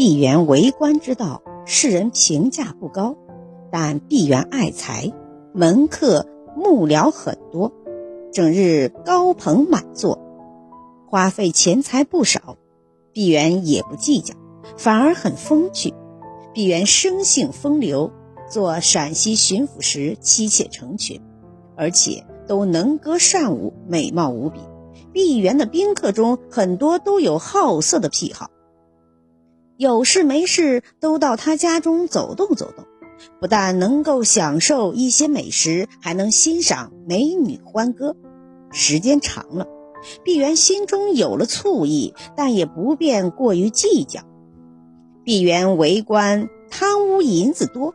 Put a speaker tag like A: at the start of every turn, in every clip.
A: 闭元为官之道，世人评价不高，但闭元爱才，门客幕僚很多，整日高朋满座，花费钱财不少。闭元也不计较，反而很风趣。闭元生性风流，做陕西巡抚时妻妾成群，而且都能歌善舞，美貌无比。闭元的宾客中很多都有好色的癖好，有事没事都到他家中走动走动，不但能够享受一些美食，还能欣赏美女欢歌。时间长了，闭元心中有了醋意，但也不便过于计较。闭元为官，贪污银子多，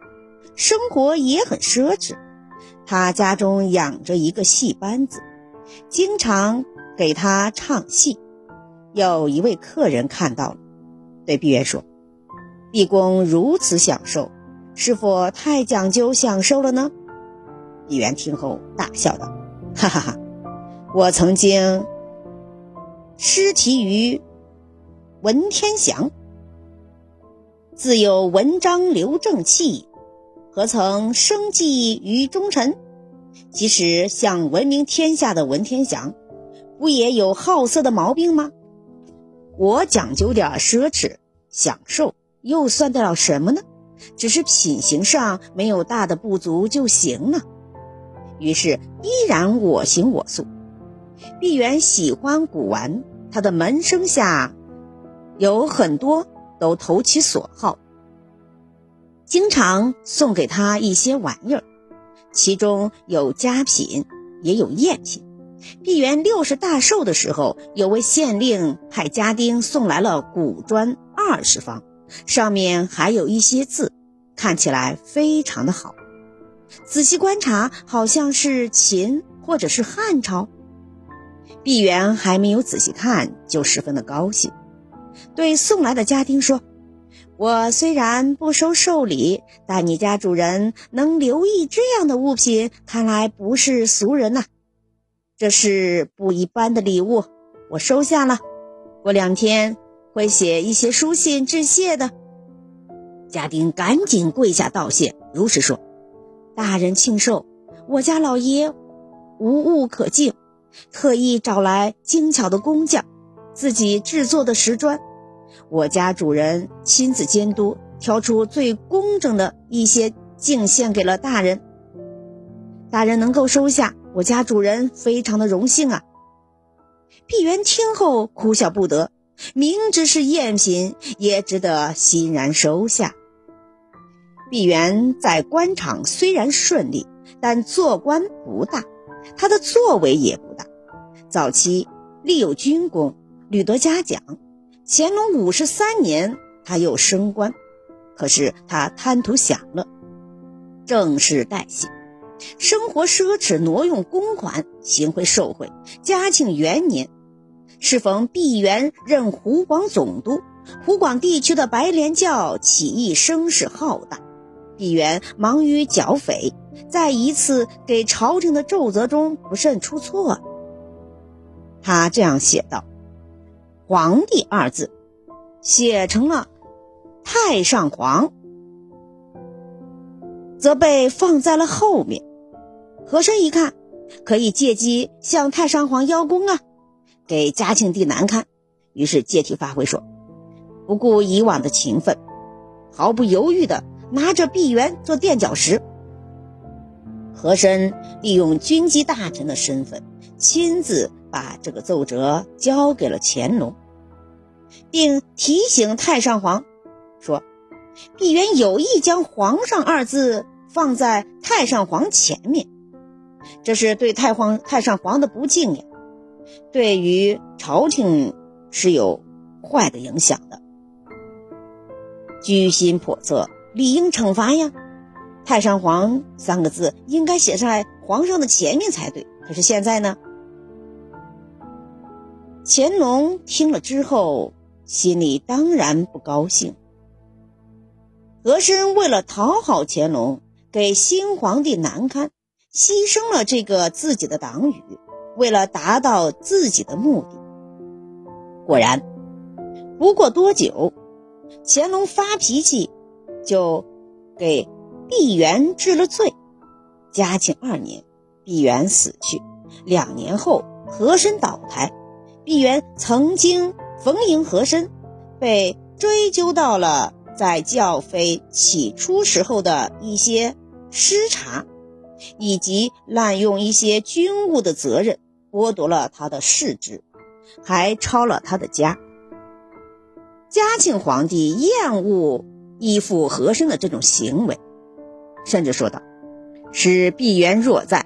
A: 生活也很奢侈。他家中养着一个戏班子，经常。给他唱戏，有一位客人看到了，对毕元说：“毕公如此享受，是否太讲究享受了呢？”毕元听后大笑道：“哈哈哈，我曾经失题于文天祥，自有文章留正气，何曾生计于忠臣？即使像闻名天下的文天祥。”不也有好色的毛病吗？我讲究点奢侈享受，又算得了什么呢？只是品行上没有大的不足就行了。于是依然我行我素。毕元喜欢古玩，他的门生下有很多都投其所好，经常送给他一些玩意儿，其中有佳品，也有赝品。毕元六十大寿的时候，有位县令派家丁送来了古砖二十方，上面还有一些字，看起来非常的好。仔细观察，好像是秦或者是汉朝。毕元还没有仔细看，就十分的高兴，对送来的家丁说：“我虽然不收寿礼，但你家主人能留意这样的物品，看来不是俗人呐。”这是不一般的礼物，我收下了。过两天会写一些书信致谢的。家丁赶紧跪下道谢，如实说：“大人庆寿，我家老爷无物可敬，特意找来精巧的工匠，自己制作的石砖。我家主人亲自监督，挑出最工整的一些敬献给了大人。大人能够收下。”我家主人非常的荣幸啊！毕元听后哭笑不得，明知是赝品，也只得欣然收下。毕元在官场虽然顺利，但做官不大，他的作为也不大。早期立有军功，屡得嘉奖。乾隆五十三年，他又升官，可是他贪图享乐，正是代谢。生活奢侈，挪用公款，行贿受贿。嘉庆元年，适逢毕沅任湖广总督，湖广地区的白莲教起义声势浩大，毕沅忙于剿匪，在一次给朝廷的奏折中不慎出错。他这样写道：“皇帝”二字，写成了太上皇。则被放在了后面。和珅一看，可以借机向太上皇邀功啊，给嘉庆帝难堪。于是借题发挥说，不顾以往的情分，毫不犹豫地拿着碧元做垫脚石。和珅利用军机大臣的身份，亲自把这个奏折交给了乾隆，并提醒太上皇说，碧元有意将“皇上”二字。放在太上皇前面，这是对太皇太上皇的不敬呀，对于朝廷是有坏的影响的。居心叵测，理应惩罚呀。太上皇三个字应该写在皇上的前面才对，可是现在呢？乾隆听了之后，心里当然不高兴。和珅为了讨好乾隆。给新皇帝难堪，牺牲了这个自己的党羽，为了达到自己的目的。果然，不过多久，乾隆发脾气，就给毕沅治了罪。嘉庆二年，毕沅死去。两年后，和珅倒台，毕沅曾经逢迎和珅，被追究到了在教妃起初时候的一些失察，以及滥用一些军务的责任，剥夺了他的世职，还抄了他的家。嘉庆皇帝厌恶依附和珅的这种行为，甚至说道：“使毕沅若在，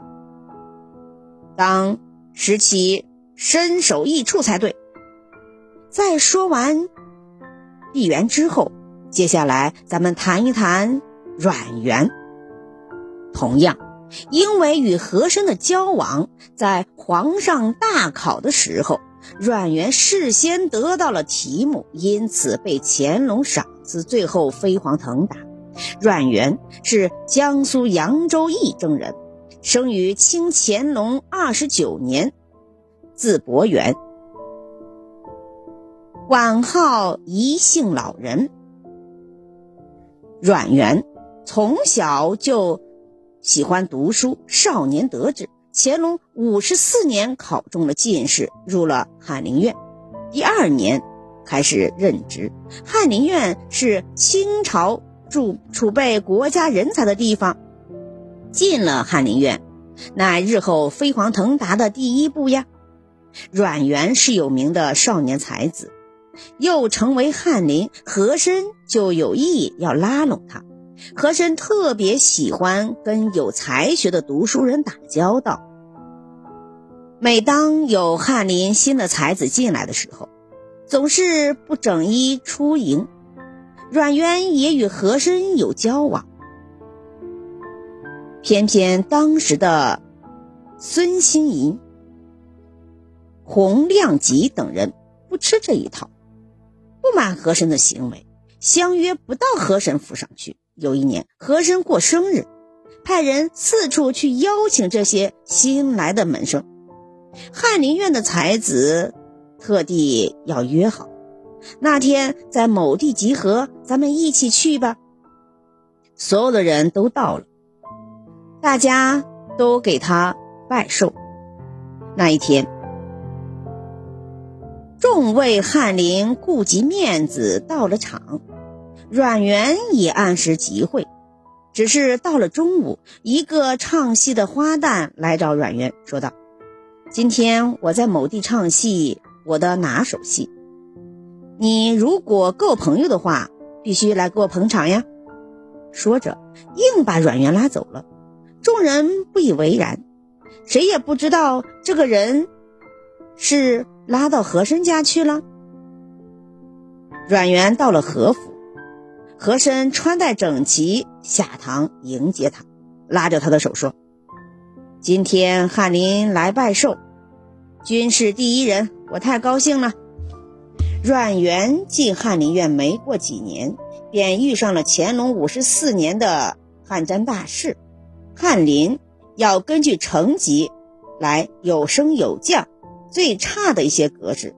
A: 当使其身首异处才对。”在说完毕沅之后，接下来咱们谈一谈阮元。同样，因为与和珅的交往，在皇上大考的时候。阮元事先得到了题目，因此被乾隆赏赐，最后飞黄腾达。阮元是江苏扬州义正人，生于清乾隆二十九年，字伯元，晚号一姓老人。阮元从小就喜欢读书，少年得志。乾隆五十四年考中了进士，入了翰林院。第二年开始任职。翰林院是清朝储储备国家人才的地方。进了翰林院，乃日后飞黄腾达的第一步呀。阮元是有名的少年才子，又成为翰林，和珅就有意要拉拢他。和珅特别喜欢跟有才学的读书人打交道。每当有翰林新的才子进来的时候，总是不整衣出迎。阮元也与和珅有交往，偏偏当时的孙心怡、洪亮吉等人不吃这一套，不满和珅的行为，相约不到和珅府上去。有一年，和珅过生日，派人四处去邀请这些新来的门生。翰林院的才子特地要约好，那天在某地集合，咱们一起去吧。所有的人都到了，大家都给他拜寿。那一天，众位翰林顾及面子到了场，阮元也按时集会。只是到了中午，一个唱戏的花旦来找阮元，说道。今天我在某地唱戏，我的拿手戏。你如果够朋友的话，必须来给我捧场呀！说着，硬把阮元拉走了。众人不以为然，谁也不知道这个人是拉到和珅家去了。阮元到了和府，和珅穿戴整齐下堂迎接他，拉着他的手说。今天翰林来拜寿，军事第一人，我太高兴了。阮元进翰林院没过几年，便遇上了乾隆五十四年的汉占大事，翰林要根据成绩来有升有降，最差的一些格式。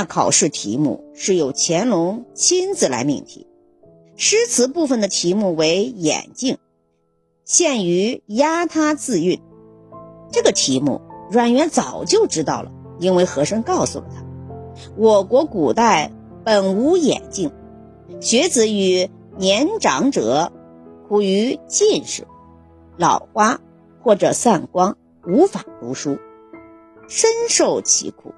A: 大考试题目是由乾隆亲自来命题，诗词部分的题目为眼镜。限于压他自运，这个题目阮元早就知道了，因为和珅告诉了他，我国古代本无眼镜，学子与年长者苦于近视、老花或者散光，无法读书，深受其苦。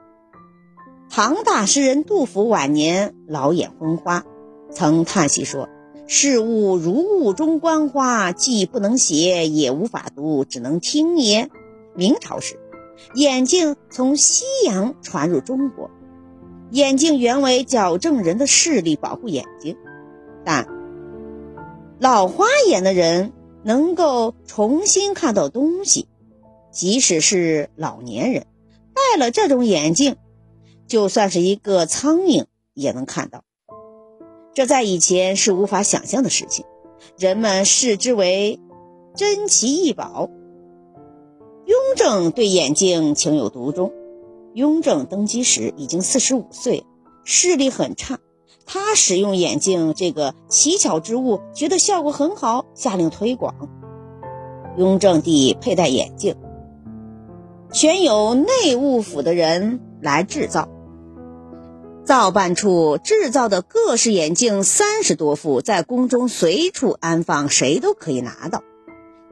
A: 唐大诗人杜甫晚年老眼昏花，曾叹息说。事物如雾中观花，既不能写，也无法读，只能听也。明朝时，眼镜从西洋传入中国，眼镜原为矫正人的视力，保护眼睛。但老花眼的人能够重新看到东西，即使是老年人戴了这种眼镜，就算是一个苍蝇也能看到。这在以前是无法想象的事情，人们视之为珍奇异宝。雍正对眼镜情有独钟。雍正登基时已经四十五岁，视力很差，他使用眼镜这个奇巧之物，觉得效果很好，下令推广。雍正帝佩戴眼镜，选有内务府的人来制造。造办处制造的各式眼镜三十多副，在宫中随处安放，谁都可以拿到。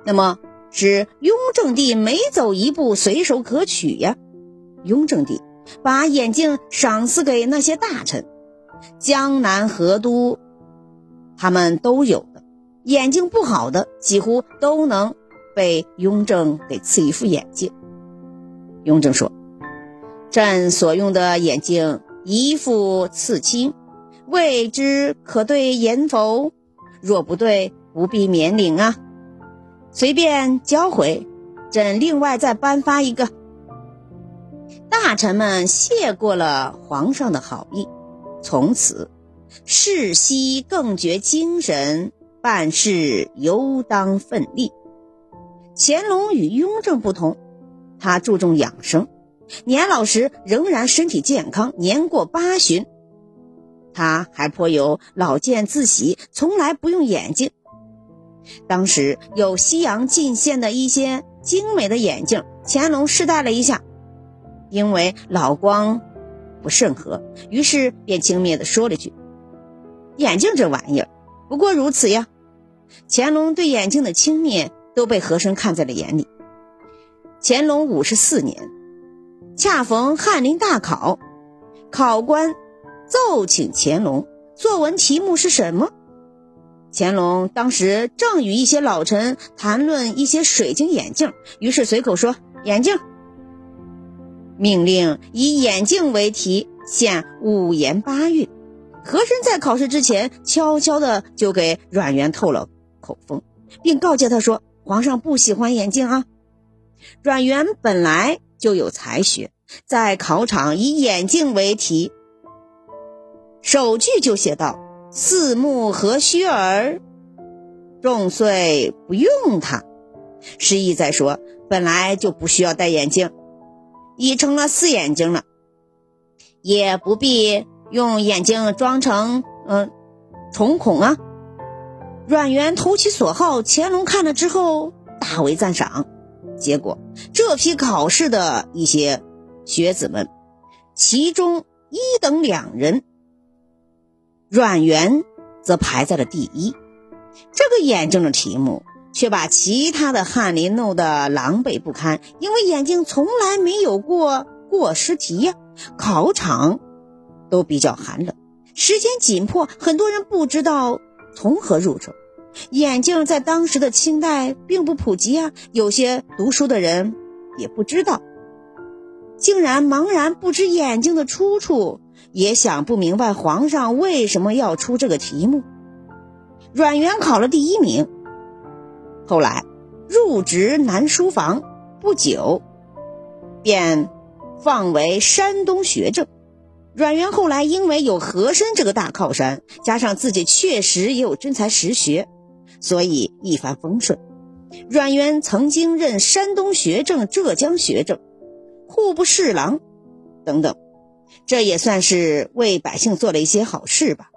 A: 那么，是雍正帝每走一步，随手可取呀。雍正帝把眼镜赏赐给那些大臣。江南河都，他们都有的眼睛不好的，几乎都能被雍正给赐一副眼镜。雍正说：“朕所用的眼镜，一副刺青，未知可对言否？若不对，不必免领啊，随便交回，朕另外再颁发一个。”大臣们谢过了皇上的好意。从此，世息更觉精神，办事尤当奋力。乾隆与雍正不同，他注重养生，年老时仍然身体健康，年过八旬。他还颇有老见自喜，从来不用眼镜。当时有西洋进献的一些精美的眼镜，乾隆试戴了一下，因为老光。不甚合，于是便轻蔑地说了句：“眼镜这玩意儿，不过如此呀。”乾隆对眼镜的轻蔑都被和珅看在了眼里。乾隆五十四年，恰逢翰林大考，考官奏请乾隆，作文题目是什么？乾隆当时正与一些老臣谈论一些水晶眼镜，于是随口说：“眼镜。”命令以眼镜为题，献五言八韵。和珅在考试之前，悄悄的就给阮元透了口风，并告诫他说：“皇上不喜欢眼镜啊。”阮元本来就有才学，在考场以眼镜为题，首句就写道：“四目何须耳，众岁不用它。”诗意在说，本来就不需要戴眼镜。已成了四眼睛了，也不必用眼睛装成嗯重孔啊。阮元投其所好，乾隆看了之后大为赞赏。结果这批考试的一些学子们，其中一等两人，阮元则排在了第一。这个眼睛的题目。却把其他的翰林弄得狼狈不堪，因为眼镜从来没有过过失题呀。考场都比较寒冷，时间紧迫，很多人不知道从何入手。眼镜在当时的清代并不普及啊，有些读书的人也不知道，竟然茫然不知眼镜的出处，也想不明白皇上为什么要出这个题目。阮元考了第一名。后来入职南书房不久，便放为山东学政。阮元后来因为有和珅这个大靠山，加上自己确实也有真才实学，所以一帆风顺。阮元曾经任山东学政、浙江学政、户部侍郎等等，这也算是为百姓做了一些好事吧。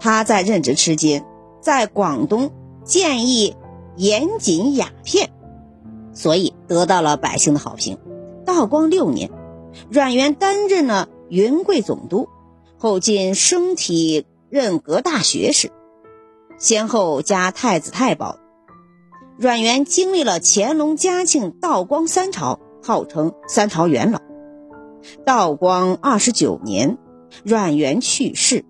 A: 他在任职期间，在广东。建议严谨雅片，所以得到了百姓的好评。道光六年，阮元担任了云贵总督，后进升体任阁大学士，先后加太子太保。阮元经历了乾隆、嘉庆、道光三朝，号称三朝元老。道光二十九年，阮元去世，